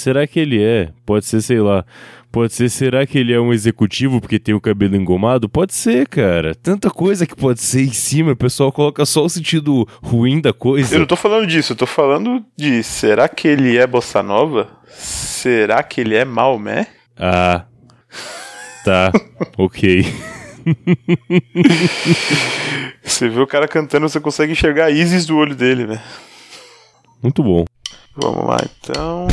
Será que ele é? Pode ser, sei lá. Pode ser, será que ele é um executivo porque tem o cabelo engomado? Pode ser, cara. Tanta coisa que pode ser em cima, o pessoal coloca só o sentido ruim da coisa. Eu não tô falando disso, eu tô falando de será que ele é bossa nova? Será que ele é Maomé? Ah. Tá, ok. Você vê o cara cantando, você consegue enxergar a Isis do olho dele, né? Muito bom. Vamos lá então.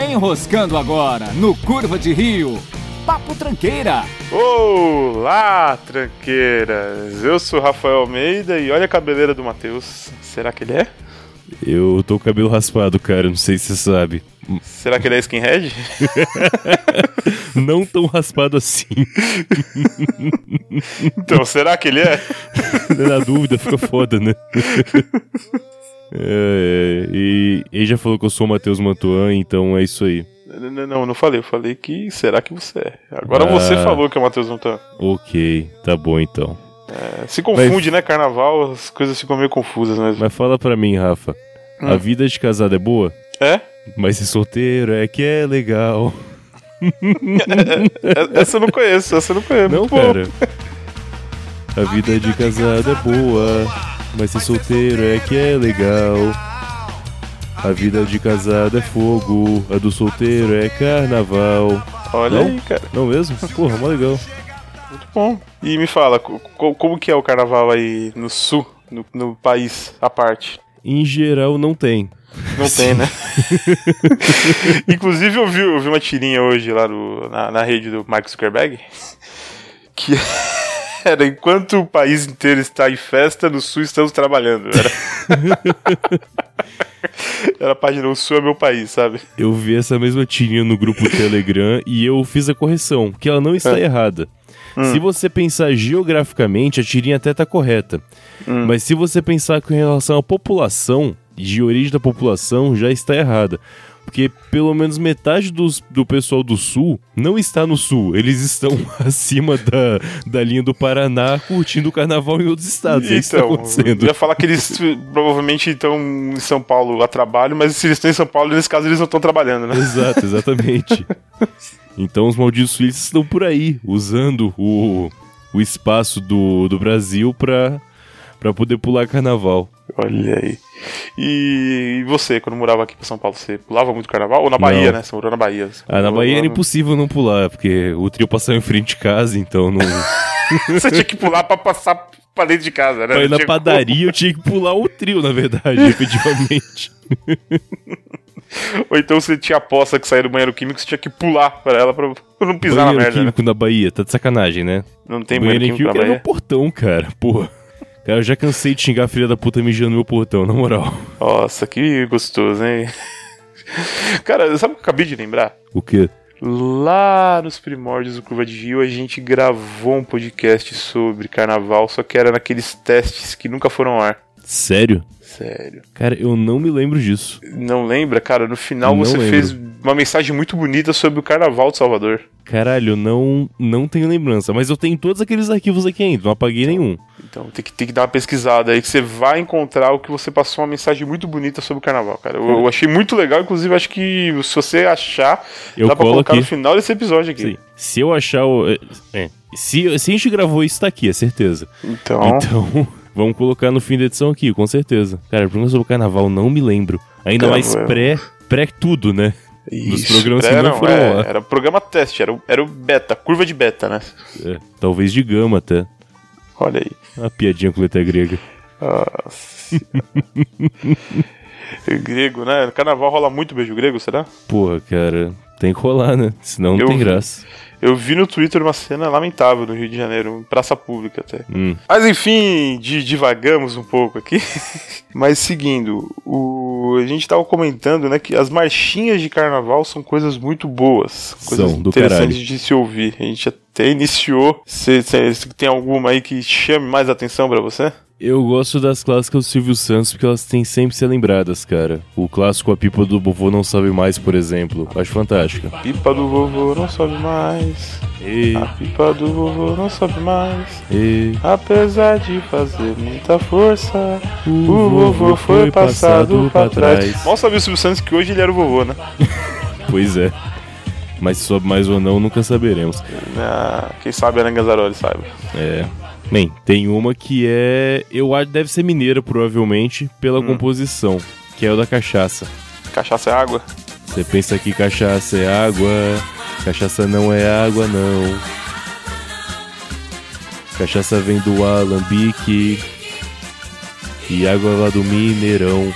Enroscando agora no Curva de Rio. Papo Tranqueira. Olá, tranqueiras! Eu sou Rafael Almeida e olha a cabeleira do Matheus. Será que ele é? Eu tô com o cabelo raspado, cara, não sei se você sabe. Será que ele é skinhead? Não tão raspado assim. então, será que ele é? Na dúvida, fica foda, né? É, e ele já falou que eu sou o Matheus Mantuan, então é isso aí. Não, não, não falei. Eu falei que será que você é. Agora Ah. você falou que é o Matheus Montan. Ok, tá bom então. É, se confunde, né? Carnaval, as coisas ficam meio confusas mesmo. Mas fala pra mim, Rafa. A vida de casado é boa? É? Mas ser solteiro é que é legal. É- Essa eu não conheço, essa eu não conheço. Não, Pô, cara. A vida de casado é boa, mas ser solteiro é que é legal. A vida de casado é fogo, a do solteiro é carnaval. Olha Não? aí, cara. Não mesmo? Porra, mó legal. Muito bom. E me fala, co- co- como que é o carnaval aí no sul, no, no país, à parte? Em geral, não tem. Não tem, né? Inclusive, eu vi, eu vi uma tirinha hoje lá no- na, na rede do Mark Zuckerberg que era enquanto o país inteiro está em festa, no sul estamos trabalhando. Era, era a página O Sul é meu país, sabe? Eu vi essa mesma tirinha no grupo Telegram e eu fiz a correção, que ela não está É. errada. Se você pensar geograficamente, a tirinha até tá correta. Mas se você pensar com relação à população, de origem da população, já está errada. Porque pelo menos metade dos, do pessoal do sul não está no sul. Eles estão acima da, da linha do Paraná curtindo o carnaval em outros estados. é isso que está Então, eu acontecendo. ia falar que eles provavelmente estão em São Paulo a trabalho, mas se eles estão em São Paulo, nesse caso eles não estão trabalhando, né? Exato, exatamente. Então os malditos suíços estão por aí, usando o, o espaço do, do Brasil pra poder pular carnaval. Olha aí. E, você, quando morava aqui pra São Paulo, você pulava muito carnaval? Ou na Bahia, Não. né? Você morou na Bahia. Ah, na Bahia era no- impossível não pular, porque o trio passava em frente de casa, então não. Você tinha que pular pra passar pra dentro de casa, né? pra Não na padaria eu tinha que pular o trio, na verdade, efetivamente. como. Ou então você tinha a poça que saía do banheiro químico, você tinha que pular pra ela pra não pisar na banheiro merda, né? químico na Bahia, tá de sacanagem, né? Não tem banheiro banheiro químico químico na era no Bahia? portão, cara, porra. Cara, eu já cansei de xingar a filha da puta mijando no meu portão, na moral. Nossa, que gostoso, hein? Cara, sabe o que eu acabei de lembrar? O quê? Lá nos primórdios do Curva de Rio, a gente gravou um podcast sobre carnaval, só que era naqueles testes que nunca foram ao ar. Sério? Sério. Cara, eu não me lembro disso. Não lembra, cara? No final Não você lembro. fez uma mensagem muito bonita sobre o carnaval de Salvador. Caralho, eu não, não tenho lembrança, mas eu tenho todos aqueles arquivos aqui ainda, não apaguei nenhum. Então tem que, tem que dar uma pesquisada aí que você vai encontrar o que você passou uma mensagem muito bonita sobre o carnaval, cara. Eu, eu achei muito legal, inclusive acho que se você achar, Eu dá pra colo colocar aqui. no final desse episódio aqui. Sim. Se eu achar o. é, é, se, se a gente gravou isso, tá aqui, é certeza. Então, Então, vamos colocar no fim da edição aqui, com certeza. Cara, pergunta sobre o carnaval, não me lembro. Ainda Cara, mais pré, pré tudo, né? Isso. programas que não foram é. Era programa teste, era era o beta, curva de beta, né? É, talvez de gama até. Olha aí. Uma piadinha com letra grega. Nossa. grego, né? No carnaval rola muito beijo grego, será? Porra, cara, tem que rolar, né? Senão não Eu tem graça. Eu vi no Twitter uma cena lamentável no Rio de Janeiro, em praça pública até. Hum. Mas enfim, di- divagamos um pouco aqui. Mas seguindo, o... a gente tava comentando, né, que as marchinhas de carnaval são coisas muito boas. Coisas São, do interessantes de se ouvir. A gente iniciou. Você tem alguma aí que chame mais atenção pra você? Eu gosto das clássicas do Silvio Santos porque elas têm sempre ser lembradas, cara. O clássico A Pipa do Vovô Não Sabe Mais, por exemplo. Acho fantástica. Pipa do vovô não sobe mais. E, A pipa do vovô não sobe mais. e, Apesar de fazer muita força, o vovô foi passado pra trás. Mal sabia o Silvio Santos que hoje ele era o vovô, né? Pois é. Mas se sobe mais ou não, nunca saberemos. Ah, quem sabe a Langanzaroli sabe. É. Bem, tem uma que é. Eu acho que deve ser mineira, provavelmente, pela composição, que é o da cachaça. Cachaça é água? Você pensa que cachaça é água, cachaça não é água, não. Cachaça vem do alambique e água lá do Mineirão.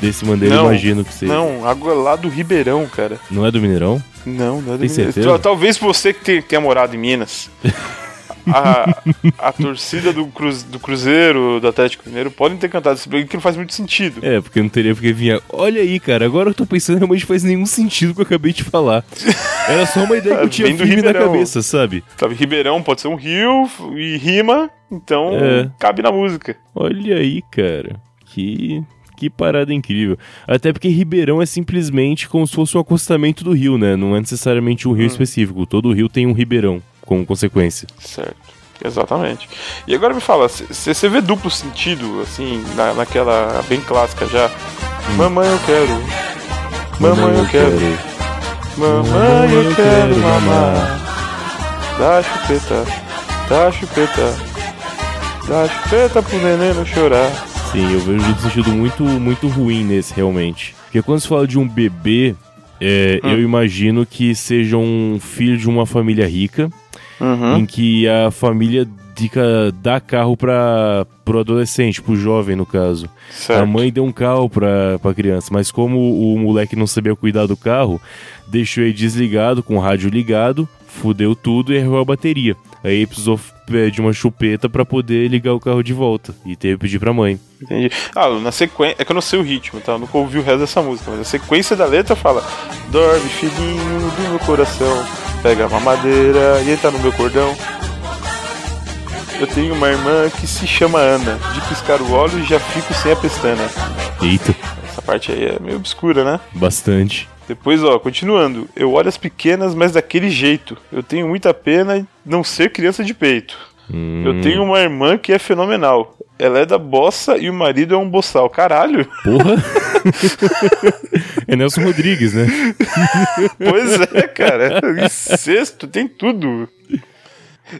Desse maneira eu Não, imagino que seja. Não, água lá do Ribeirão, cara. Não é do Mineirão? Não, não é do Tem Minas. certeza? Talvez você que te- tenha morado em Minas. A, a torcida do, cruz, do Cruzeiro, do Atlético Mineiro, podem ter cantado esse que não faz muito sentido. É, porque não teria porque vinha. Olha aí, cara, agora eu tô pensando realmente faz nenhum sentido o que eu acabei de falar. Era só uma ideia que eu tinha Vem do firme na cabeça, sabe? Sabe, Ribeirão pode ser um rio e rima, então É. cabe na música. Olha aí, cara. Que. Que parada incrível. Até porque Ribeirão é simplesmente como se fosse um acostamento do rio, né? Não é necessariamente um rio específico. Todo rio tem um Ribeirão, como consequência. Certo. Exatamente. E agora me fala, você vê duplo sentido, assim, na, naquela bem clássica já? Mamãe eu quero. Mamãe eu quero. Mamãe eu quero mamar. Dá chupeta. Dá chupeta. Dá chupeta pro neném não chorar. Sim, eu vejo um sentido muito, muito ruim nesse, realmente. Porque quando se fala de um bebê, é, eu imagino que seja um filho de uma família rica, Uhum. em que a família dica, dá carro para pro adolescente, pro jovem, no caso. Certo. A mãe deu um carro pra, pra criança, mas como o moleque não sabia cuidar do carro, deixou ele desligado, com o rádio ligado, fudeu tudo e errou a bateria. Aí precisou de uma chupeta pra poder ligar o carro de volta e teve que pedir pra mãe. Entendi. Ah, na sequência. É que eu não sei o ritmo, tá? Eu nunca ouvi o resto dessa música, mas a sequência da letra fala: Dorme, filhinho do meu coração, pega uma madeira e entra no meu cordão. Eu tenho uma irmã que se chama Ana. De piscar o olho já fico sem a pestana. Eita, Essa parte aí é meio obscura, né? bastante. Depois, ó, continuando. Eu olho as pequenas, mas daquele jeito. Eu tenho muita pena não ser criança de peito. Hum, Eu tenho uma irmã que é fenomenal. Ela é da bossa e o marido é um boçal. Caralho! Porra! é Nelson Rodrigues, né? Pois é, cara. Incesto, tem tudo.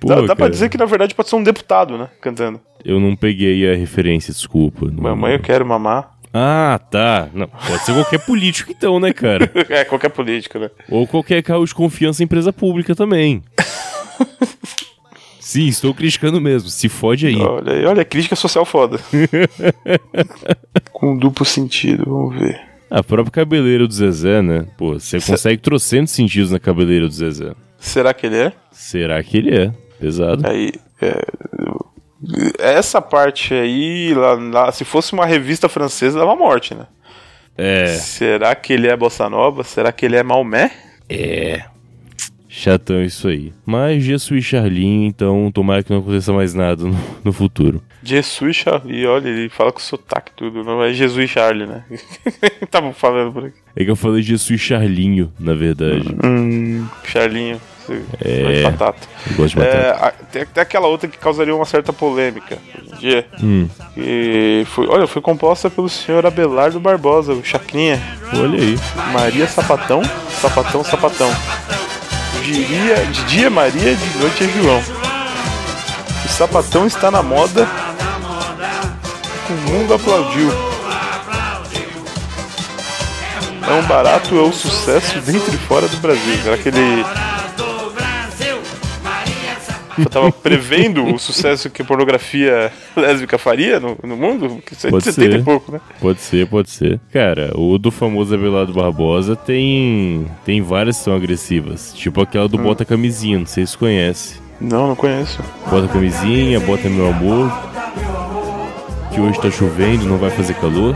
Dá dá pra dizer que na verdade pode ser um deputado, né? Cantando. Eu não peguei a referência, desculpa. Não- Mamãe, eu quero mamar. Ah, tá. Não, pode ser qualquer político então, né, cara? É, qualquer político, né? Ou qualquer carro de confiança em empresa pública também. Sim, estou criticando mesmo. Se fode aí. Olha olha, crítica social foda. Com duplo sentido, vamos ver. A própria cabeleira do Zezé, né? Pô, você consegue trocentos sentidos na cabeleira do Zezé. Será que ele é? Será que ele é? Pesado. Aí, é, essa parte aí, lá, lá- se fosse uma revista francesa, dava morte, né? É. Será que ele é bossa nova? Será que ele é Maomé? É. Chatão isso aí. Mas Jesus Charlinho, então tomara que não aconteça mais nada no, no futuro. Jesus Charlie, olha, ele fala com sotaque e tudo, não é Jesus Charlie, né? Tava falando por aqui. É que eu falei Jesus Charlinho, na verdade. Hum, Charlinho, É. batata. Gosto de batata. É, tem, tem aquela outra que causaria uma certa polêmica. Hum, E foi, olha, foi composta pelo senhor Abelardo Barbosa, o Chacrinha. olha aí. Maria Sapatão, Sapatão, Sapatão. Diria, de dia é Maria, de noite é João. O sapatão está na moda. O mundo aplaudiu. É um barato, é um sucesso dentro e fora do Brasil. Será que ele. Eu tava prevendo o sucesso que a pornografia lésbica faria no, no mundo? Porque isso é de Pode 70 ser. e pouco, né? Pode ser, pode ser. Cara, o do famoso Abelardo Barbosa tem tem várias que são agressivas. Tipo aquela do Bota Camisinha, não sei se conhece. Não, não conheço. Bota camisinha, bota meu amor. Que hoje tá chovendo, não vai fazer calor.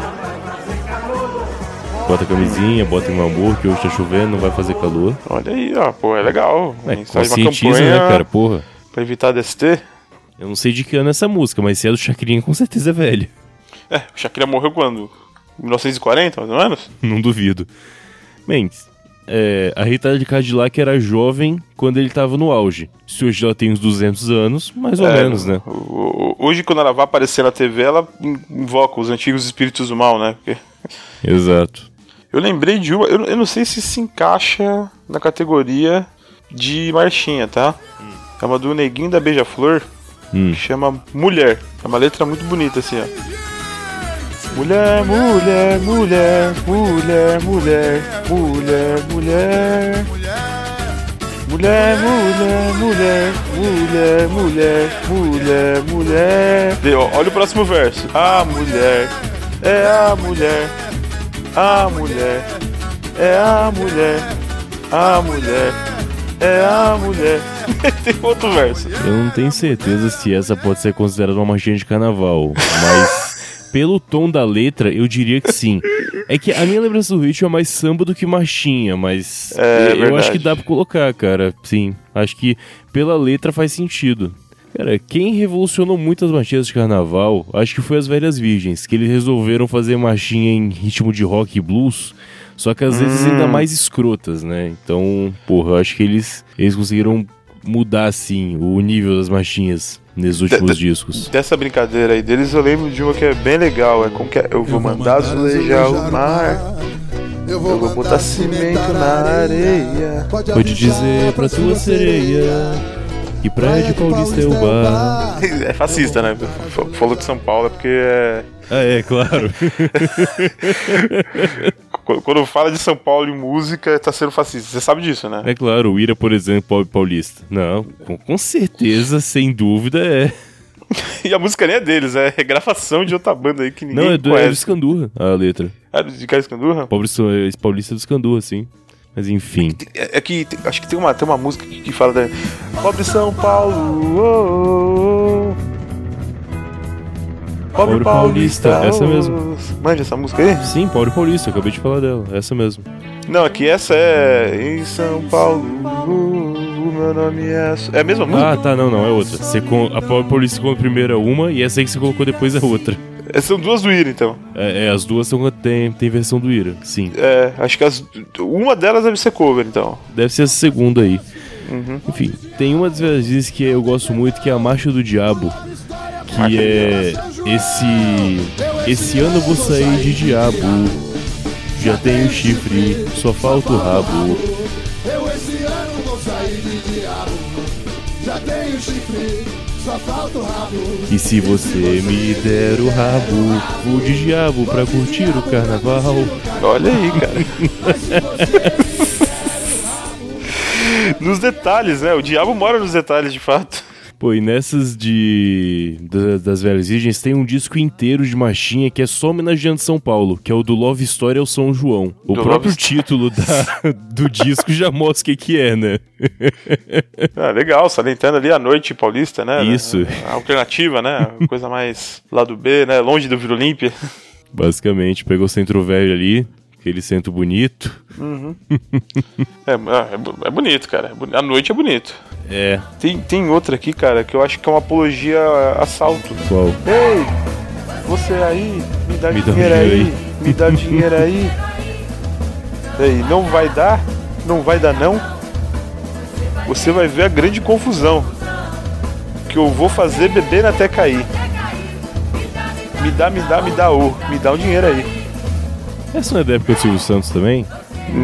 Bota camisinha, bota meu amor, que hoje tá chovendo, não vai fazer calor. Olha aí, ó, pô, é legal. É, conscientiza, campanha né, cara? Porra. Pra evitar DST. Eu não sei de que ano é essa música, mas se é do Chacrinha, com certeza é velha. É, o Shakira morreu quando? 1940, mais ou menos? Não duvido. Bem, é, a Rita de Cadillac era jovem quando ele tava no auge. Se hoje ela tem uns 200 anos, mais ou É, menos, né? Hoje, quando ela vai aparecer na TV, ela in- invoca os antigos espíritos do mal, né? Porque Exato. eu lembrei de uma, eu, eu não sei se se encaixa na categoria de marchinha, tá? É uma do Neguinho da Beija-Flor, Hum. que chama Mulher. É uma letra muito bonita, assim, ó. Mulher, mulher, mulher, mulher, mulher, mulher, mulher. Mulher, mulher, mulher, mulher, mulher, mulher, mulher. Ó, Olha o próximo verso. A mulher é a mulher, a mulher é a mulher, a mulher é a mulher. Tem outro verso. Eu não tenho certeza se essa pode ser considerada uma marchinha de carnaval, mas pelo tom da letra, eu diria que sim. É que a minha lembrança do ritmo é mais samba do que marchinha, mas É, eu verdade. acho que dá pra colocar, cara. Sim, acho que pela letra faz sentido. Cara, quem revolucionou muitas marchinhas de carnaval, acho que foi as Velhas Virgens, que eles resolveram fazer marchinha em ritmo de rock e blues, só que às vezes Hum. ainda mais escrotas, né? Então, porra, eu acho que eles, eles conseguiram mudar, assim, o nível das marchinhas nesses últimos de- discos. Dessa brincadeira aí deles, eu lembro de uma que é bem legal. É como que é? Eu vou mandar azulejar o mar. Eu Eu vou botar cimento na areia. Pode dizer pra tua sereia que Praia de Paulista é o bar. É fascista, né? Falou de São Paulo é porque é. Ah, é, claro. Qu- Quando fala de São Paulo em música, tá sendo fascista. Você sabe disso, né? É claro, o Ira, por exemplo, paulista. Não, com, com certeza, sem dúvida, é. E a música nem é deles, é regravação de outra banda aí que ninguém Não, é do, é do. Escandurra, a letra. É de Escandurra? Paulista, paulista do Escandurra, sim. Mas enfim. É, é que tem- acho que tem uma, tem uma música que, que fala da. Pobre São Paulo. oh, oh, oh. Pobre Paulista, essa oh. mesmo. Manja essa música aí? Sim, Pobre Paulista, acabei de falar dela, essa mesmo. Não, aqui essa é. Em São Paulo, o meu nome é. É a mesma música? Ah, tá, não, não, é outra. Você com, a Pobre Paulista com a primeira é uma e essa aí que você colocou depois é outra. É, São duas do Ira, então. É, é, as duas são, tem, tem versão do Ira, sim. É, acho que as, uma delas deve ser cover, então. Deve ser essa segunda aí. Uhum. Enfim, tem uma das vezes que eu gosto muito, que é a Marcha do Diabo. Que é esse. Esse ano eu vou sair de diabo. Já tenho chifre, só falta o rabo. Eu esse ano vou sair de diabo. Já tenho chifre, só falta o rabo. E se você me der o rabo, vou de diabo pra curtir o carnaval. Olha aí, cara. nos detalhes, né? O diabo mora nos detalhes, de fato. Pô, e nessas de. da- das velhas virgens tem um disco inteiro de marchinha que é só homenageando São Paulo, que é o do Love Story ao São João. O Do próprio Love título da- do disco já mostra o que, que é, né? Ah, legal, salientando ali a noite paulista, né? Isso. A alternativa, né? Coisa mais lado B, né? Longe do Vila Olímpia. Basicamente, pegou o centro velho ali, aquele centro bonito. É, ah, é, bo- é bonito, cara. É A noite é bonito. É, Tem, tem outra aqui, cara, que eu acho que é uma apologia a assalto. qual? Ei, você aí, me dá Me dá um dinheiro aí, dinheiro me dá dinheiro aí. Ei, não vai dar? Não vai dar não? Você vai ver a grande confusão que eu vou fazer beber até cair. Me dá, me dá, me dá o, me dá um dinheiro aí. Essa não é da época do Silvio Santos também?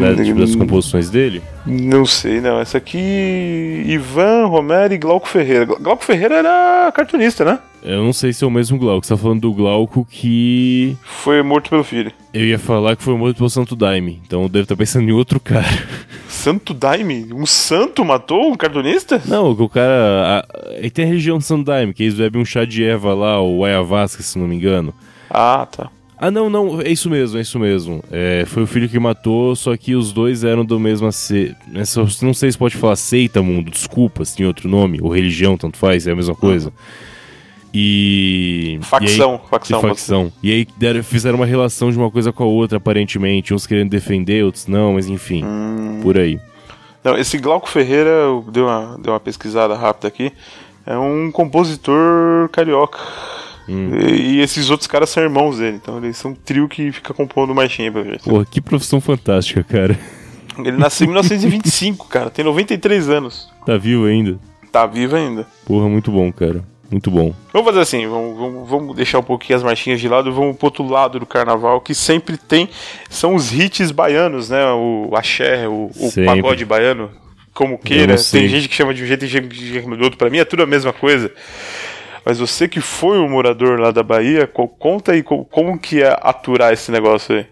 Da, tipo, das composições dele? Não sei, não. Essa aqui, Ivan, Romero e Glauco Ferreira. Glau- Glauco Ferreira era cartunista, né? Eu não sei se é o mesmo Glauco. Você tá falando do Glauco que. Foi morto pelo filho. Eu ia falar que foi morto pelo Santo Daime. Então eu devo estar pensando em outro cara. Santo Daime? Um santo matou um cartunista? Não, que o cara. a- Ele tem a religião do Santo Daime, que eles bebem um chá de erva lá, o ayahuasca, se não me engano. Ah, tá. Ah, não, não, é isso mesmo, é isso mesmo. É, foi o filho que matou, só que os dois eram do mesmo se... Não sei se pode falar seita, mundo, desculpa, se tem outro nome, ou religião, tanto faz, é a mesma coisa. E. Facção, e aí, facção, facção. E aí deram- fizeram uma relação de uma coisa com a outra, aparentemente. Uns querendo defender, outros não, mas enfim. Hum. Por aí. Não, esse Glauco Ferreira, eu dei uma, dei uma pesquisada rápida aqui. É um compositor carioca. Hum. E, e esses outros caras são irmãos dele, então eles são um trio que fica compondo pra gente. Porra, que profissão fantástica, cara. Ele nasceu em 1925, cara, tem 93 anos. Tá vivo ainda? Tá vivo ainda. Porra, muito bom, cara. Muito bom. Vamos fazer assim, vamos, vamos, vamos deixar um pouquinho as marchinhas de lado, vamos pro outro lado do carnaval, que sempre tem, são os hits baianos, né? O axé, o, o pagode baiano, como queira. Tem gente que chama de um jeito, tem gente que chama de outro. Pra mim é tudo a mesma coisa. Mas você que foi um morador lá da Bahia, co- conta aí co- como que é aturar esse negócio aí.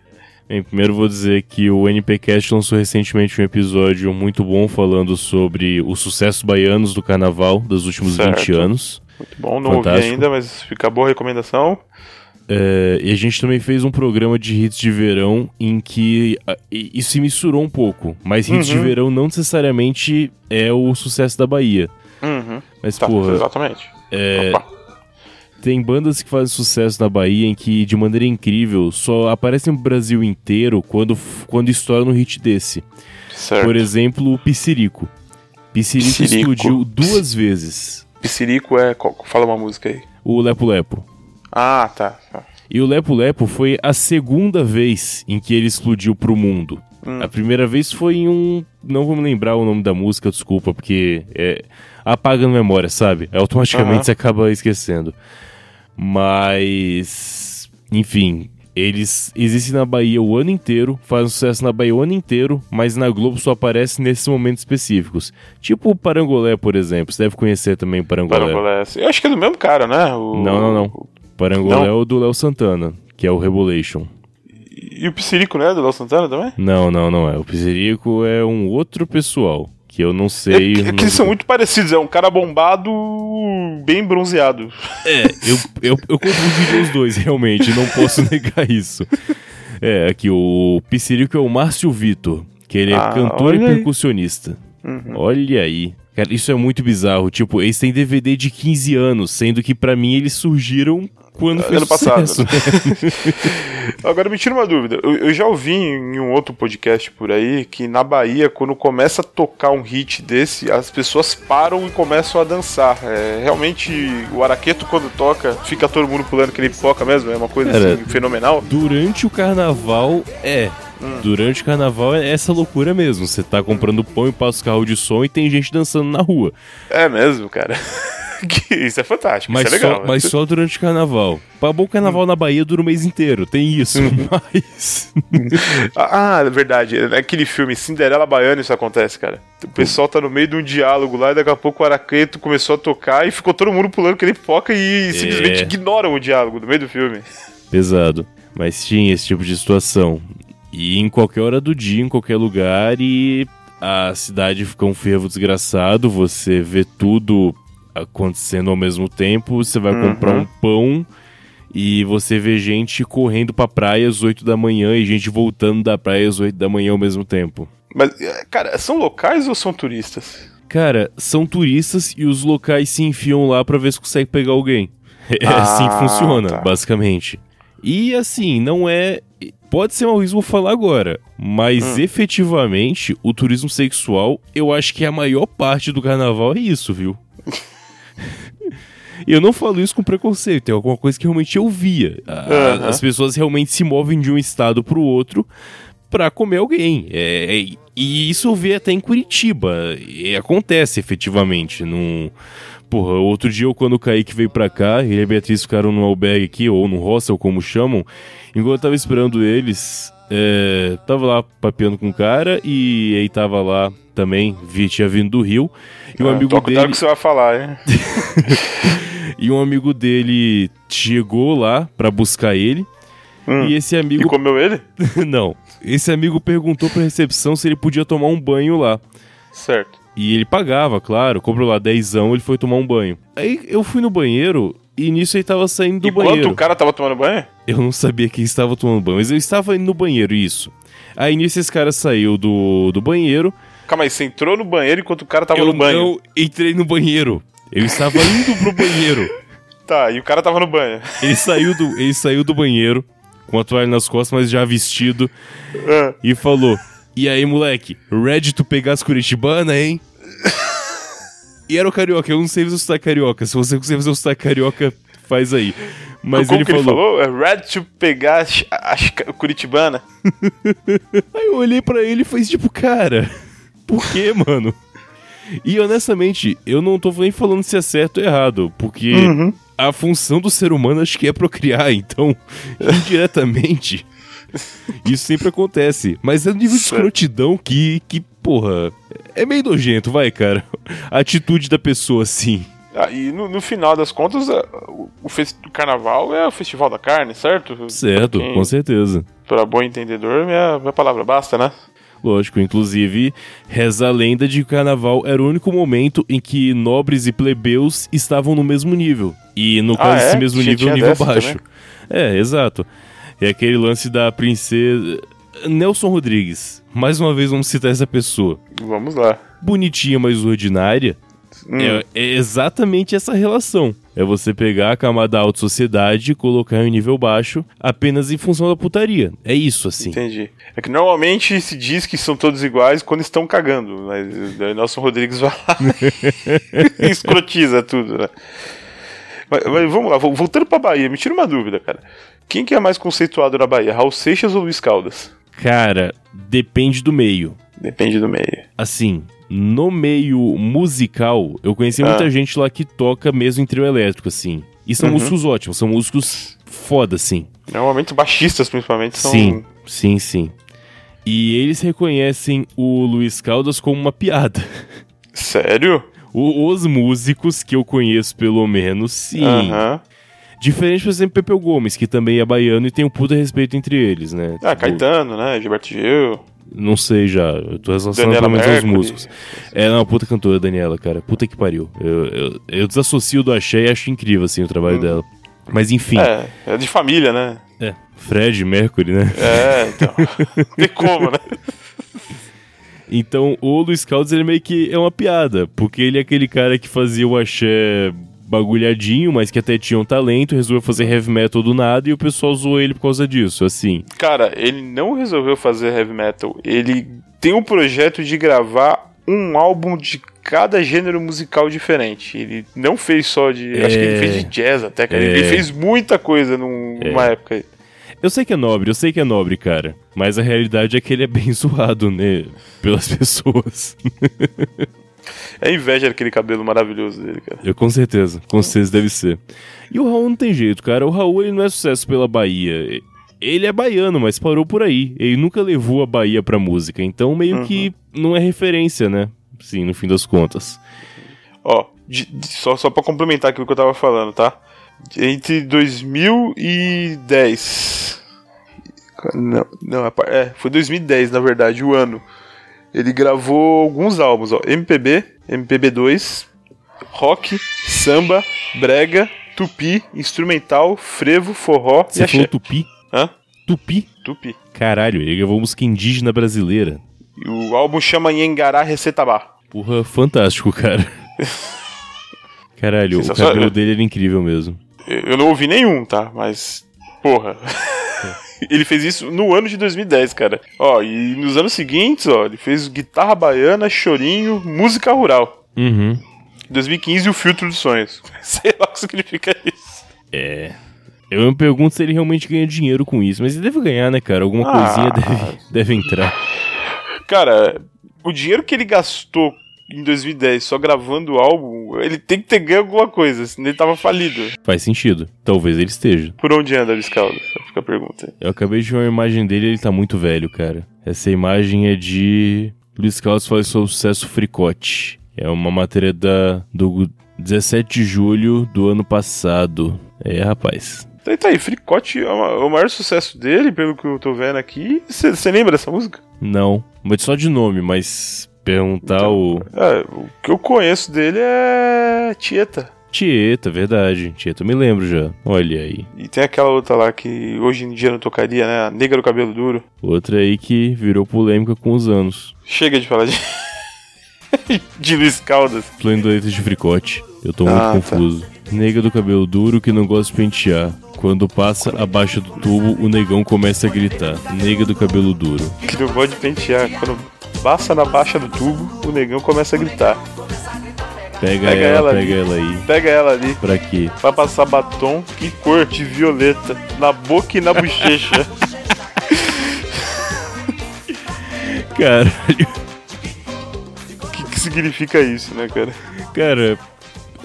Bem, primeiro vou dizer que o NPcast lançou recentemente um episódio muito bom falando sobre os sucessos baianos do carnaval dos últimos Certo. 20 anos. Muito bom, não ouvi Fantástico. ainda, mas fica boa a recomendação. É, e a gente também fez um programa de hits de verão em que isso se misturou um pouco. Mas hits de Uhum. verão não necessariamente é o sucesso da Bahia. Uhum. Mas, Tá, porra, exatamente. É, tem bandas que fazem sucesso na Bahia em que, de maneira incrível, só aparecem no Brasil inteiro quando, quando estoura um hit desse. Certo. Por exemplo, o Piscirico. Piscirico, Piscirico. explodiu duas vezes. Piscirico é. Fala uma música aí. O Lepo Lepo. Ah, tá. tá. E o Lepo Lepo foi a segunda vez em que ele explodiu pro mundo. Hum. A primeira vez foi em um. Não vou me lembrar o nome da música, desculpa, porque é. Apaga na memória, sabe? Automaticamente Aham. você acaba esquecendo. Mas. Enfim, eles existem na Bahia o ano inteiro, fazem sucesso na Bahia o ano inteiro, mas na Globo só aparece nesses momentos específicos. Tipo o Parangolé, por exemplo. Você deve conhecer também o Parangolé. Parangolé. Eu acho que é do mesmo cara, né? O- Não, não, não. Parangolé Não? é o do Léo Santana, que é o Rebolation. E o Piscirico, né? Do Léo Santana também? Não, não, não é. O Piserico é um outro pessoal, que eu não sei. É, que- é que eles são muito parecidos. É um cara bombado, bem bronzeado. É, eu, eu, eu confundi os dois, realmente, não posso negar isso. É, aqui, o Piserico é o Márcio Vitor, que ele é Ah, cantor e percussionista. Uhum. Olha aí. Cara, isso é muito bizarro. Tipo, eles têm DVD de 15 anos, sendo que pra mim eles surgiram quando foi Ano passado. sucesso. Agora me tira uma dúvida. Eu, eu já ouvi em um outro podcast por aí que na Bahia, quando começa a tocar um hit desse, as pessoas param e começam a dançar. É, realmente, o araqueto, quando toca, fica todo mundo pulando que nem pipoca mesmo. É uma coisa Cara, assim, fenomenal. Durante o carnaval, é. Hum. Durante o carnaval é essa loucura mesmo. Você tá comprando pão e passa o carro de som e tem gente dançando na rua. É mesmo, cara. Isso é fantástico. Mas, isso é legal. só, mas só durante o carnaval. Bom Hum. carnaval na Bahia dura o mês inteiro, tem isso. Mas. Ah, é verdade. Naquele filme Cinderela Baiana isso acontece, cara. O pessoal tá no meio de um diálogo lá e daqui a pouco o araqueto começou a tocar e ficou todo mundo pulando que nem pipoca e simplesmente ignoram o diálogo no meio do filme. Pesado. Mas tinha esse tipo de situação. E em qualquer hora do dia, em qualquer lugar, e a cidade fica um fervo desgraçado, você vê tudo acontecendo ao mesmo tempo, você vai Uhum. comprar um pão e você vê gente correndo pra praia às 8 da manhã e gente voltando da praia às 8 da manhã ao mesmo tempo. Mas, é, cara, são locais ou são turistas? Cara, são turistas e os locais se enfiam lá pra ver se consegue pegar alguém. É Ah, assim que funciona, tá. basicamente. E assim, não é. Pode ser mal risco falar agora, mas Hum. efetivamente o turismo sexual, eu acho que a maior parte do carnaval é isso, viu? E eu não falo isso com preconceito, é alguma coisa que realmente eu via. A-. As pessoas realmente se movem de um estado pro outro pra comer alguém. É, e isso eu vi até em Curitiba. E acontece efetivamente. Num... Porra, outro dia, eu, quando o Kaique veio pra cá, ele e a Beatriz ficaram no albergue aqui, ou no hostel, como chamam. Enquanto eu tava esperando eles, é, tava lá papeando com o cara, e aí tava lá também, vi, tinha vindo do Rio. E um Ah, amigo dele. que você vai falar, hein? E um amigo dele chegou lá pra buscar ele. Hum. E esse E amigo. comeu ele? Não. Esse amigo perguntou pra recepção se ele podia tomar um banho lá. Certo. E ele pagava, claro, cobrou lá dezão, ele foi tomar um banho. Aí eu fui no banheiro e nisso ele tava saindo do Enquanto banheiro. o cara tava tomando banho? Eu não sabia quem estava tomando banho, mas eu estava indo no banheiro, isso. Aí nisso esse cara saiu do, do banheiro. Calma aí, você entrou no banheiro enquanto o cara tava eu no banho. não entrei no banheiro. Eu estava indo pro banheiro. Tá, e o cara tava no banho. Ele saiu do, ele saiu do banheiro com a toalha nas costas, mas já vestido, Ah, e falou: E aí, moleque, ready to pegar as Curitibana, hein? E era o carioca, eu não sei fazer o sotaque carioca. Se você conseguir fazer o sotaque carioca, faz aí. Mas Como ele que falou, ele falou? É red to pegar as, as curitibana. Aí eu olhei pra ele e falei tipo, cara, por que, mano? E honestamente, eu não tô nem falando se é certo ou errado, porque a função do ser humano acho que é procriar, então, indiretamente, isso sempre acontece. Mas é um nível de escrotidão que, que, porra, é meio nojento, vai, cara. A atitude da pessoa, assim. Ah, e no, no final das contas, ah, o, o, carnaval é o festival da carne, certo? Certo, Quem- com certeza. Para bom entendedor, minha, minha palavra basta, né? Lógico, inclusive, reza a lenda de que o carnaval era o único momento em que nobres e plebeus estavam no mesmo nível. E no caso, é? esse mesmo nível, nível baixo. É, exato. É aquele lance da princesa. Nelson Rodrigues. Mais uma vez vamos citar essa pessoa. Vamos lá. Bonitinha, mas ordinária. Hum. É, é exatamente essa relação. É você pegar a camada alta sociedade e colocar em um nível baixo apenas em função da putaria. É isso, assim. Entendi. É que normalmente se diz que são todos iguais quando estão cagando, mas daí Nelson Rodrigues vai lá e escrotiza tudo, né? Mas, mas vamos lá, vol- voltando pra Bahia, me tira uma dúvida, cara. Quem que é mais conceituado na Bahia, Raul Seixas ou Luiz Caldas? Cara, depende do meio. Depende do meio. Assim, no meio musical, eu conheci muita Ah. gente lá que toca mesmo em trio elétrico, assim. E são Uhum. músicos ótimos, são músicos foda, assim. Normalmente baixistas, principalmente, são. Sim, sim, sim. E eles reconhecem o Luiz Caldas como uma piada. Sério? O- os músicos que eu conheço, pelo menos, sim. Aham. Diferente, por exemplo, Pepeu Gomes, que também é baiano e tem um puta respeito entre eles, né? Ah, Tipo, Caetano, né? Gilberto Gil. Não sei já, eu tô relacionando Daniela pelo menos aos músicos. É, não, puta cantora, Daniela, cara. Puta que pariu. Eu, eu, eu desassocio do Axé e acho incrível, assim, o trabalho dela. Mas enfim, É, é de família, né? é. Fred Mercury, né? É, então. Tem como, né? Então, o Luiz Caldas, ele meio que é uma piada, porque ele é aquele cara que fazia o Axé bagulhadinho, mas que até tinha um talento, resolveu fazer heavy metal do nada e o pessoal zoou ele por causa disso, assim. Cara, ele não resolveu fazer heavy metal. Ele tem um projeto de gravar um álbum de cada gênero musical diferente. Ele não fez só de. Acho que ele fez de jazz até, cara. É. Ele fez muita coisa num- numa época aí. Eu sei que é nobre, eu sei que é nobre, cara. Mas a realidade é que ele é bem zoado, né? Pelas pessoas. É inveja daquele cabelo maravilhoso dele, cara. Eu, com certeza, com certeza deve ser. E o Raul não tem jeito, cara. O Raul ele não é sucesso pela Bahia. Ele é baiano, mas parou por aí. Ele nunca levou a Bahia pra música. Então meio que não é referência, né? Sim, no fim das contas. Ó, de- de- só, só pra complementar aquilo que eu tava falando, tá? Entre 2010. Não, não, é é, foi 2010 na verdade, o ano. Ele gravou alguns álbuns, ó. MPB, MPB2, rock, samba, brega, tupi, instrumental, frevo, forró e Você axé. falou tupi? Hã? Tupi? Tupi. Caralho, ele gravou música indígena brasileira. E o álbum chama Nhengará Recetabá. Porra, fantástico, cara. Caralho, o cabelo dele era incrível mesmo. Eu não ouvi nenhum, tá? Mas. Porra. ele fez isso no ano de 2010, cara. Ó, e nos anos seguintes, ó, ele fez guitarra baiana, chorinho, música rural. Uhum. Em 2015, o filtro dos sonhos. Sei lá o que significa isso. É. Eu me pergunto se ele realmente ganha dinheiro com isso, mas ele deve ganhar, né, cara? Alguma Ah. coisinha deve, deve entrar. Cara, o dinheiro que ele gastou em 2010 só gravando o álbum, ele tem que ter ganho alguma coisa, senão ele tava falido. Faz sentido. Talvez ele esteja. Por onde anda Luiz Caldas? Fica a pergunta. Eu acabei de ver uma imagem dele e ele tá muito velho, cara. Essa imagem é de Luiz Carlos faz seu sucesso Fricote. É uma matéria da, do 17 de julho do ano passado. É, rapaz. Então tá aí, Fricote é, é o maior sucesso dele, pelo que eu tô vendo aqui. Você lembra dessa música? Não, mas só de nome, mas perguntar Então. o. É, o que eu conheço dele é Tieta. Tieta, verdade. Tieta, eu me lembro já. Olha aí. E tem aquela outra lá que hoje em dia não tocaria, né? A Negra do Cabelo Duro. Outra aí que virou polêmica com os anos. Chega de falar de. de Luiz Caldas. Letra de fricote. Eu tô muito Ah, tá. Nega do cabelo duro que não gosta de pentear. Quando passa abaixo do tubo, o negão começa a gritar. Nega do cabelo duro. Que não pode pentear. Quando passa na baixa do tubo, o negão começa a gritar. Pega, Pega ela, ela pega ela aí. Pega ela ali. Pra quê? Vai passar batom, que cor? De violeta. Na boca e na bochecha. Caralho. O que, que significa isso, né, cara? Cara,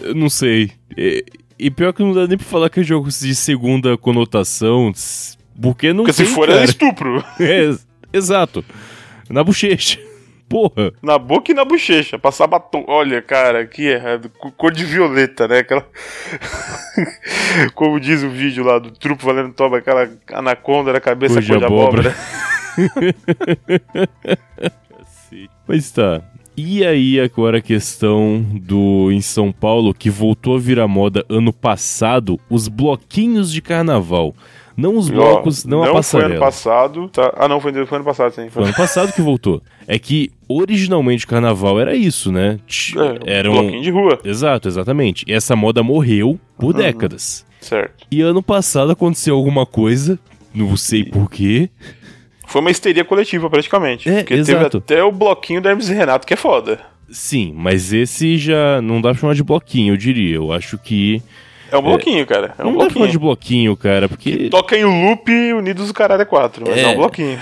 eu não sei. E, e pior que não dá nem pra falar que é jogo de segunda conotação, porque não Porque tem, se for cara. é estupro. É, exato. Na bochecha. Porra. Na boca e na bochecha. Passar batom. Olha, cara, que errado. Co- Cor de violeta, né? Aquela. Como diz o vídeo lá do trupo valendo toma, aquela anaconda na cabeça Cor de de abóbora. Mas tá. E aí agora a questão do em São Paulo que voltou a virar moda ano passado, os bloquinhos de carnaval. Não os blocos, Ó, não, a foi ano passarela. passado. Tá... Ah, não, foi, foi ano passado, sim. Foi ano passado que voltou. É que originalmente o carnaval era isso, né? É, Era um bloquinho de rua. Exato, exatamente. E essa moda morreu por décadas. Certo. E ano passado aconteceu alguma coisa, não sei porquê. Foi uma histeria coletiva, praticamente. É, porque exato. teve até o bloquinho da Hermes e Renato, que é foda. Sim, mas esse já não dá pra chamar de bloquinho, eu diria. Eu acho que. É um bloquinho, cara. É um não dá pra chamar bloquinho. de bloquinho, cara, porque. Toca em loop Unidos do Caralho é 4, mas é, É. um bloquinho.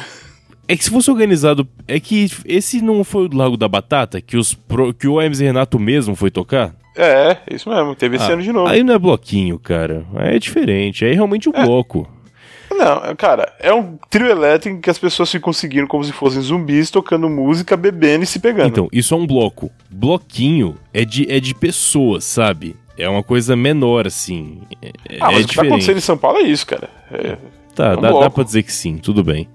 É que se fosse organizado. É que esse não foi o do Lago da Batata, que, os pro- que o Hermes e Renato mesmo foi tocar? É, isso mesmo. Teve esse Ah, ano de novo. Aí não é bloquinho, cara. Aí é diferente. Aí é realmente um bloco. Não, cara, é um trio elétrico que as pessoas ficam seguindo como se fossem zumbis, tocando música, bebendo e se pegando. Então, isso é um bloco. Bloquinho é de, é de pessoas, sabe? É uma coisa menor, assim. É, ah, mas é o que tá diferente. acontecendo em São Paulo é isso, cara. É, Tá, É um dá, dá pra dizer que sim, tudo bem.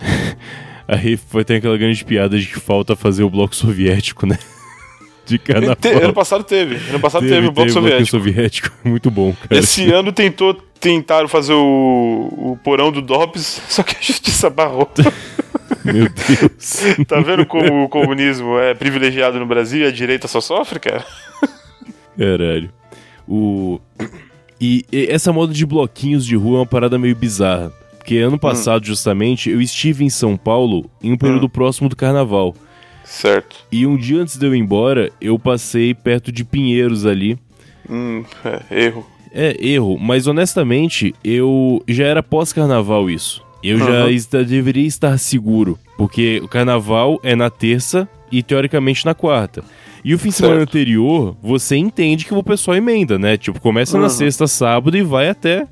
Aí foi ter aquela grande piada de que falta fazer o bloco soviético, né? De carnaval. te- ano passado teve. Ano passado teve, o bloco soviético. soviético. Muito bom, cara. Esse ano tentou, tentaram fazer o, o porão do DOPS, só que a justiça barrou. Meu Deus. tá vendo como o comunismo é privilegiado no Brasil e a direita só sofre, cara? Caralho. O... E, e essa moda de bloquinhos de rua é uma parada meio bizarra. Porque ano passado, justamente, eu estive em São Paulo em um período próximo do carnaval. Certo. E um dia antes de eu ir embora, eu passei perto de Pinheiros ali. Hum, é, erro. É, erro, mas honestamente, eu já era pós-carnaval isso. Eu já Uhum. esta- deveria estar seguro, porque o carnaval é na terça e teoricamente na quarta. E o fim de semana anterior, você entende que o pessoal emenda, né? Tipo, começa na Uhum. sexta, sábado e vai até a Até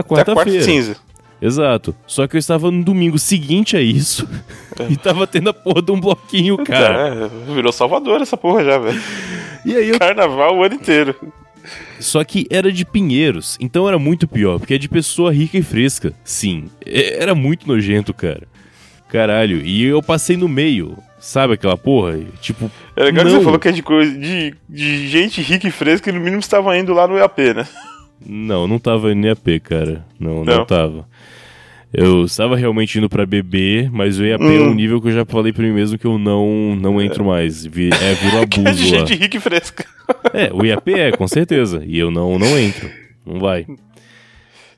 a quarta quarta-feira. cinza. Exato. Só que eu estava no domingo seguinte a isso e tava tendo a porra de um bloquinho, cara. É, virou Salvador essa porra já, velho. E aí eu Carnaval o ano inteiro. Só que era de Pinheiros, então era muito pior, porque é de pessoa rica e fresca. Sim, é- era muito nojento, cara. Caralho, e eu passei no meio, sabe aquela porra? Tipo, É legal que não, você falou que é de, coisa, de, de gente rica e fresca e no mínimo estava indo lá no EAP, né? Não, não tava indo em AP, cara. Não, não, Não? tava. Eu estava realmente indo pra beber, mas o IAP é Hum. um nível que eu já falei pra mim mesmo que eu não, não entro mais. Vi- É, viro Que é de abuso gente rica e fresca. É, o IAP é, com certeza. E eu não, não entro. Não vai.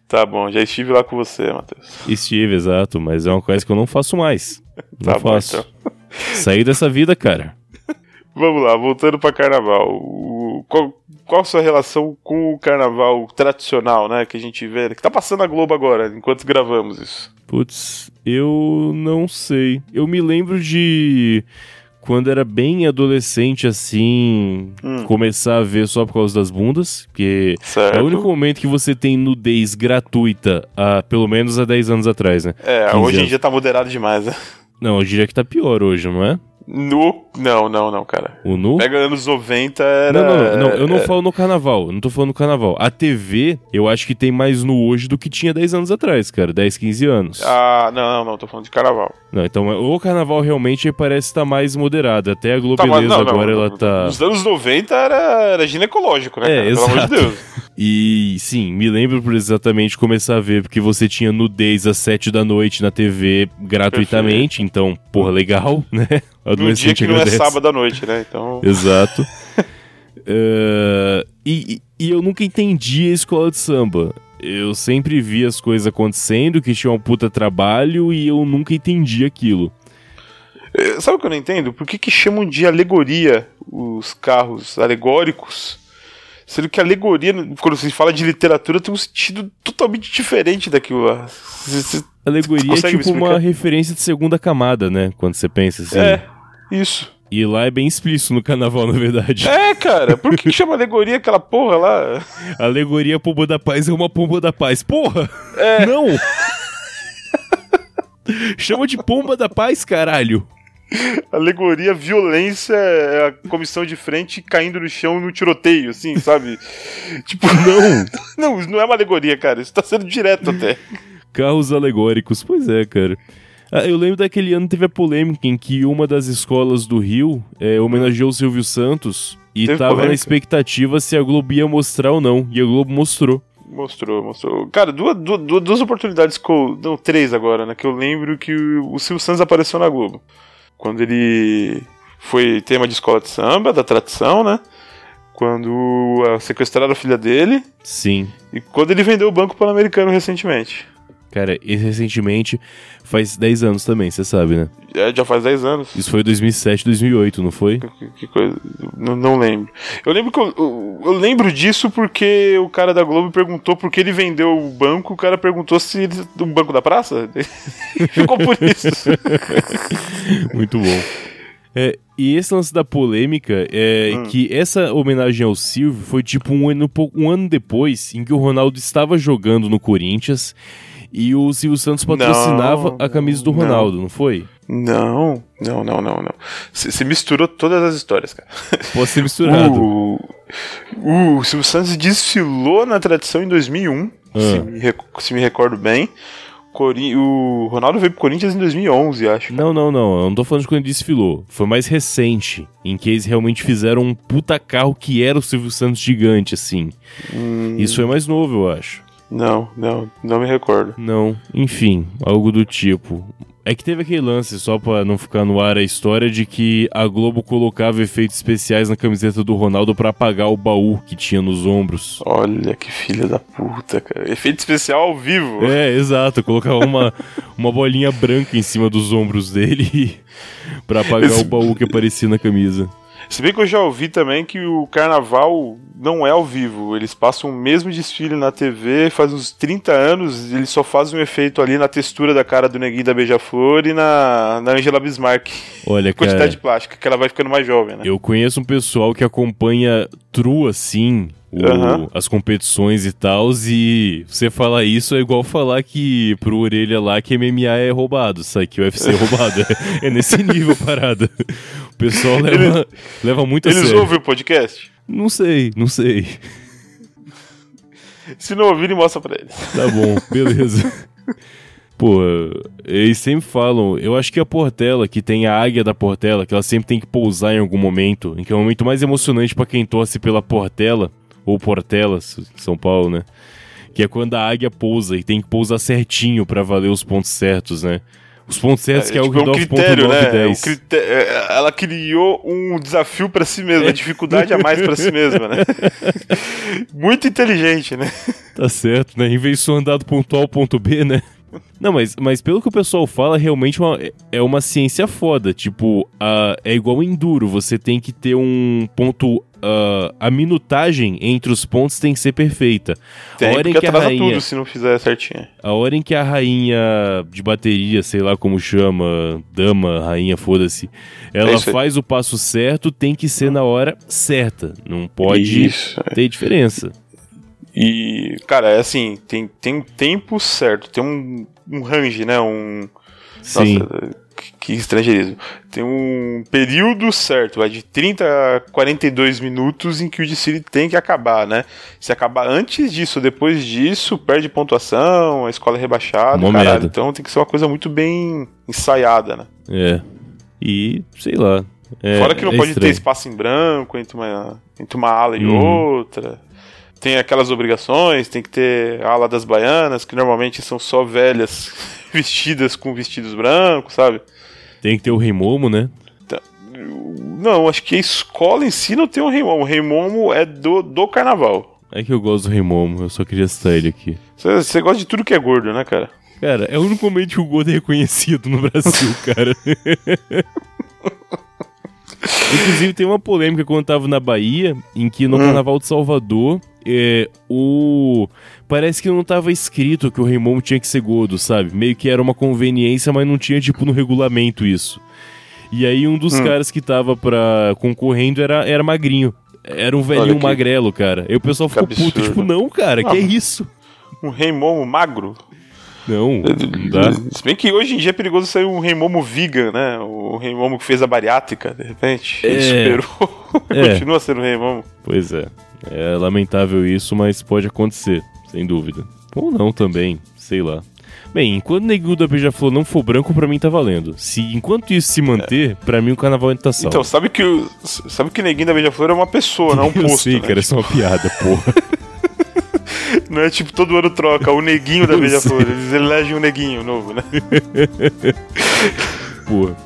Tá bom, já estive lá com você, Matheus. Estive, exato, mas é uma coisa que eu não faço mais. Não Tá bom, faço. então. Saí dessa vida, cara. Vamos lá, voltando pra carnaval. O- qual, qual a sua relação com o carnaval tradicional, né? Que a gente vê, que tá passando a Globo agora, enquanto gravamos isso. Putz, eu não sei. Eu me lembro de quando era bem adolescente, assim, Hum. começar a ver só por causa das bundas, porque Certo. é o único momento que você tem nudez gratuita, há, pelo menos há 10 anos atrás, né? É, 15 hoje em anos. dia tá moderado demais, né? Não, eu diria que tá pior hoje, não é? No. Não, não, não, cara. O nu? Pega anos 90 era. Não, não, não, não, eu não é, falo no carnaval, não tô falando no carnaval. A TV, eu acho que tem mais no hoje do que tinha 10 anos atrás, cara, 10, 15 anos. Ah, não, não, não, tô falando de carnaval. Não, então o carnaval realmente parece estar mais moderado. Até a Tá, Globeleza não, agora não, ela tá. Nos anos 90 era, era ginecológico, né? É, cara? Pelo amor de exato. Deus. E sim, me lembro por exatamente começar a ver, porque você tinha nudez às 7 da noite na TV gratuitamente, então, porra, legal, né? Num dia que não é agradece. sábado à noite, né? Então. Exato. Eh, e, e eu nunca entendi a escola de samba. Eu sempre vi as coisas acontecendo, que tinha um puta trabalho, e eu nunca entendi aquilo. Eh, Sabe o que eu não entendo? Por que, que chamam de alegoria os carros alegóricos, sendo que alegoria, quando se fala de literatura, tem um sentido totalmente diferente daquilo lá. Você- você- Alegoria é tipo uma referência de segunda camada, né? Quando você pensa assim. É, isso. E lá é bem explícito no carnaval, na verdade. É, cara, por que, chama alegoria aquela porra lá? Alegoria pomba da paz é uma pomba da paz. Porra! É. Não! Chama de pomba da paz, caralho! Alegoria, violência, é a comissão de frente caindo no chão no tiroteio, assim, sabe? tipo, Não! não, isso não é uma alegoria, cara, isso tá sendo direto até. Carros alegóricos, pois é, cara. Ah, eu lembro daquele ano teve a polêmica em que uma das escolas do Rio é, homenageou o Silvio Santos e Teve tava na polêmica? expectativa se a Globo ia mostrar ou não. E a Globo mostrou. Mostrou, mostrou. Cara, duas, duas, duas oportunidades que eu. Não, três agora, né? Que eu lembro que o, o Silvio Santos apareceu na Globo. Quando ele foi tema de escola de samba, da tradição, né? Quando sequestraram a filha dele. Sim. E quando ele vendeu o Banco Pan-Americano recentemente. Cara, e recentemente faz 10 anos também, você sabe, né? É, já faz 10 anos. Isso foi 2007, 2008, não foi? Que, que coisa. Não, não lembro. Eu lembro que eu, eu, eu lembro disso porque o cara da Globo perguntou por que ele vendeu o banco. O cara perguntou se ele. O banco da praça? Ficou por isso. Muito bom. É, e esse lance da polêmica é Hum. que essa homenagem ao Silvio foi tipo um ano, um ano depois em que o Ronaldo estava jogando no Corinthians e o Silvio Santos patrocinava Não, a camisa do não. Ronaldo, não foi? Não, não, não, não, não. Você misturou todas as histórias, cara. Pode ser misturado. O, o Silvio Santos desfilou na tradição em 2001, se, Ah. me, rec- se me recordo bem. Cori- o Ronaldo veio pro Corinthians em 2011, acho. Não, não, não. Eu não tô falando de quando ele desfilou. Foi mais recente, em que eles realmente fizeram um puta carro que era o Silvio Santos gigante, assim. Hum. Isso foi mais novo, eu acho. Não, não, não me recordo. Não, enfim, algo do tipo. É que teve aquele lance, só pra não ficar no ar a história, de que a Globo colocava efeitos especiais na camiseta do Ronaldo pra apagar o baú que tinha nos ombros. Olha que filha da puta, cara. Efeito especial ao vivo. É, exato, colocava uma, uma bolinha branca em cima dos ombros dele pra apagar Esse- o baú que aparecia na camisa. Se bem que eu já ouvi também que o carnaval não é ao vivo. Eles passam o mesmo desfile na TV faz uns 30 anos. Eles só fazem um efeito ali na textura da cara do neguinho da Beija-Flor e na, na Angela Bismarck. Olha, Quantidade cara, de plástica, que ela vai ficando mais jovem, né? eu conheço um pessoal que acompanha true assim. o- Aham. as competições e tal, e você falar isso é igual falar que pro orelha lá que MMA é roubado, sabe? Que o UFC é roubado. É, é nesse nível parada. O pessoal leva, leva muito a Eles sério. ouvem o podcast? Não sei, não sei. Se não ouvirem, mostra pra eles. Tá bom, beleza. Pô, eles sempre falam, eu acho que a Portela, que tem a águia da Portela, que ela sempre tem que pousar em algum momento, em que é o momento mais emocionante pra quem torce pela Portela, ou Portelas, São Paulo, né? Que é quando a águia pousa e tem que pousar certinho pra valer os pontos certos, né? Os pontos certos que é, o tipo, um critério, né? É um 9.10. crité- é, Ela criou um desafio pra si mesma, uma dificuldade a mais pra si mesma, né? Muito inteligente, né? Tá certo, né? Em vez de só andar do ponto A ao ponto B, né? Não, mas, mas pelo que o pessoal fala, realmente uma- é uma ciência foda. Tipo, a, é igual enduro. Você tem que ter um ponto. ah, a minutagem entre os pontos tem que ser perfeita. Tem, a hora em que a rainha, tudo se não fizer certinho. a hora em que a rainha de bateria, sei lá como chama, dama, rainha, foda-se, ela É faz o passo certo, tem que ser na hora certa. Não pode Isso. é. ter diferença. E, cara, é assim, tem, tem um tempo certo, tem um, um range, né? Um. Sim. Nossa, que, estrangeirismo. Tem um período certo, vai de 30 a 42 minutos em que o desfile tem que acabar, né? Se acabar antes disso, depois disso, perde pontuação, a escola é rebaixada, Uma caralho. merda. Então tem que ser uma coisa muito bem ensaiada, né? É. E, sei lá. É, Fora que não é pode ter estranho. espaço em branco entre uma, entre uma ala e Uhum. outra. Tem aquelas obrigações, tem que ter a ala das baianas, que normalmente são só velhas vestidas com vestidos brancos, sabe? Tem que ter o Rei Momo, né? Não, acho que a escola em si não tem um rei momo. O rei momo é do, do carnaval. É que eu gosto do Rei Momo, eu só queria citar ele aqui. Você você gosta de tudo que é gordo, né, cara? Cara, é o único momento que o Gordo é reconhecido no Brasil, cara. Inclusive, tem uma polêmica quando eu tava na Bahia, em que no Hum. Carnaval de Salvador, é, o... Parece que não tava escrito que o Momo tinha que ser gordo, sabe? Meio que era uma conveniência, mas não tinha, tipo, no regulamento isso. E aí um dos Hum. caras que tava pra... concorrendo era, era magrinho. Era um velhinho que- magrelo, cara. E o pessoal que ficou puto, tipo, não, cara, que Ah, é isso? Um rei momo magro. Não, não dá. Se bem que hoje em dia é perigoso sair um rei momo vegan, né? O rei momo que fez a bariátrica, de repente. Ele É. superou. É. Continua sendo rei momo. Pois é. É lamentável isso, mas pode acontecer, sem dúvida. Ou não também, sei lá. Bem, enquanto o neguinho da Beija-Flor não for branco, pra mim tá valendo. Se enquanto isso se manter, pra mim o carnaval ainda tá salvo. Então, sabe que o, sabe que o Neguinho da Beija-Flor é uma pessoa, não é um Eu posto, sei, né? cara, é uma piada, porra. Não é tipo todo ano troca o Neguinho da Eu Beija-Flor. Eles elegem um Neguinho novo, né? porra.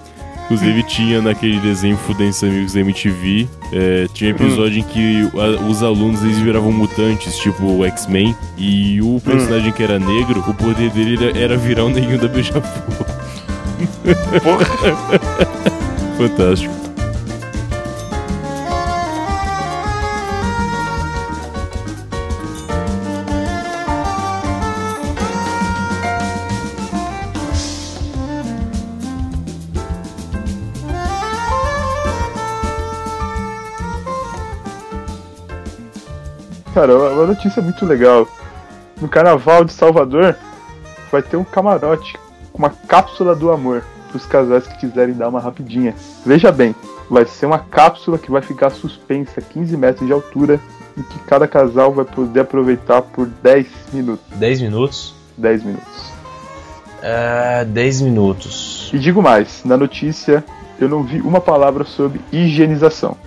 Inclusive tinha naquele desenho Fudentes Amigos da MTV, é, tinha episódio em que a- os alunos eles viravam mutantes, tipo o X-Men, e o personagem que era negro, o poder dele era, era virar o neguinho da Beija-Flor. Fantástico. Cara, uma notícia muito legal. No Carnaval de Salvador vai ter um camarote com uma cápsula do amor para os casais que quiserem dar uma rapidinha. Veja bem, vai ser uma cápsula que vai ficar suspensa a 15 metros de altura e que cada casal vai poder aproveitar por 10 minutos. 10 minutos? 10 minutos. É, 10 minutos. E digo mais, na notícia eu não vi uma palavra sobre higienização,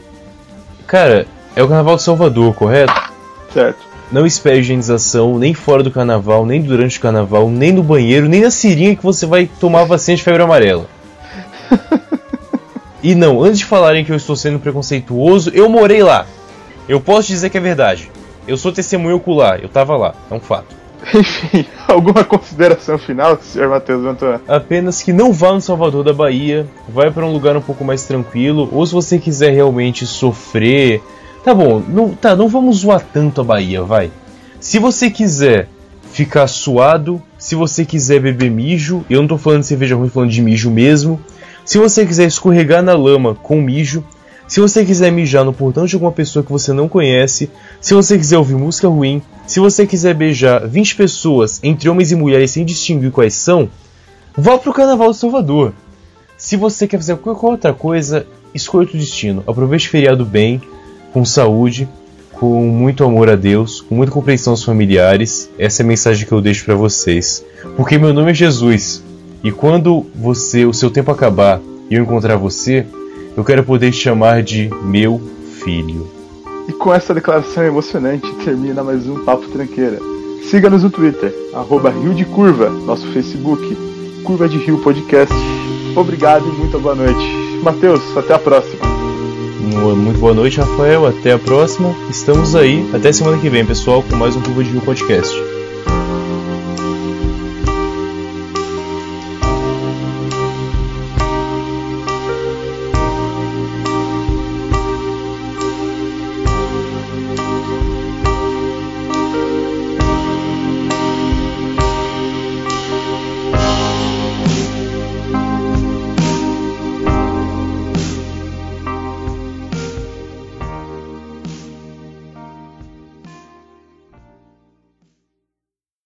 Cara, é o Carnaval de Salvador, correto? Certo? Não espere higienização nem fora do carnaval, nem durante o carnaval, nem no banheiro, nem na seringa que você vai tomar a vacina de febre amarela. e não, antes de falarem que eu estou sendo preconceituoso, eu morei lá. Eu posso dizer que é verdade. Eu sou testemunho ocular, eu tava lá, é um fato. Enfim, alguma consideração final, senhor Matheus Antônio? Apenas que não vá no Salvador da Bahia, vai para um lugar um pouco mais tranquilo, ou se você quiser realmente sofrer. Tá bom, não, tá, não vamos zoar tanto a Bahia, vai. Se você quiser ficar suado, se você quiser beber mijo, eu não tô falando de cerveja ruim, falando de mijo mesmo. Se você quiser escorregar na lama com mijo, se você quiser mijar no portão de alguma pessoa que você não conhece, se você quiser ouvir música ruim, se você quiser beijar 20 pessoas, entre homens e mulheres, sem distinguir quais são, vá pro Carnaval de Salvador. Se você quer fazer qualquer outra coisa, escolha outro destino. Aproveite o feriado bem, com saúde, com muito amor a Deus, com muita compreensão aos familiares. Essa é a mensagem que eu deixo pra vocês. Porque meu nome é Jesus. E quando você, o seu tempo acabar e eu encontrar você, eu quero poder te chamar de meu filho. E com essa declaração emocionante termina mais um Papo Tranqueira. Siga-nos no Twitter, arroba Rio de Curva, nosso Facebook, Curva de Rio Podcast. Obrigado e muito boa noite. Matheus, até a próxima. Muito boa noite, Rafael. Até a próxima. Estamos aí. Até semana que vem, pessoal, com mais um Curva de Rio Podcast.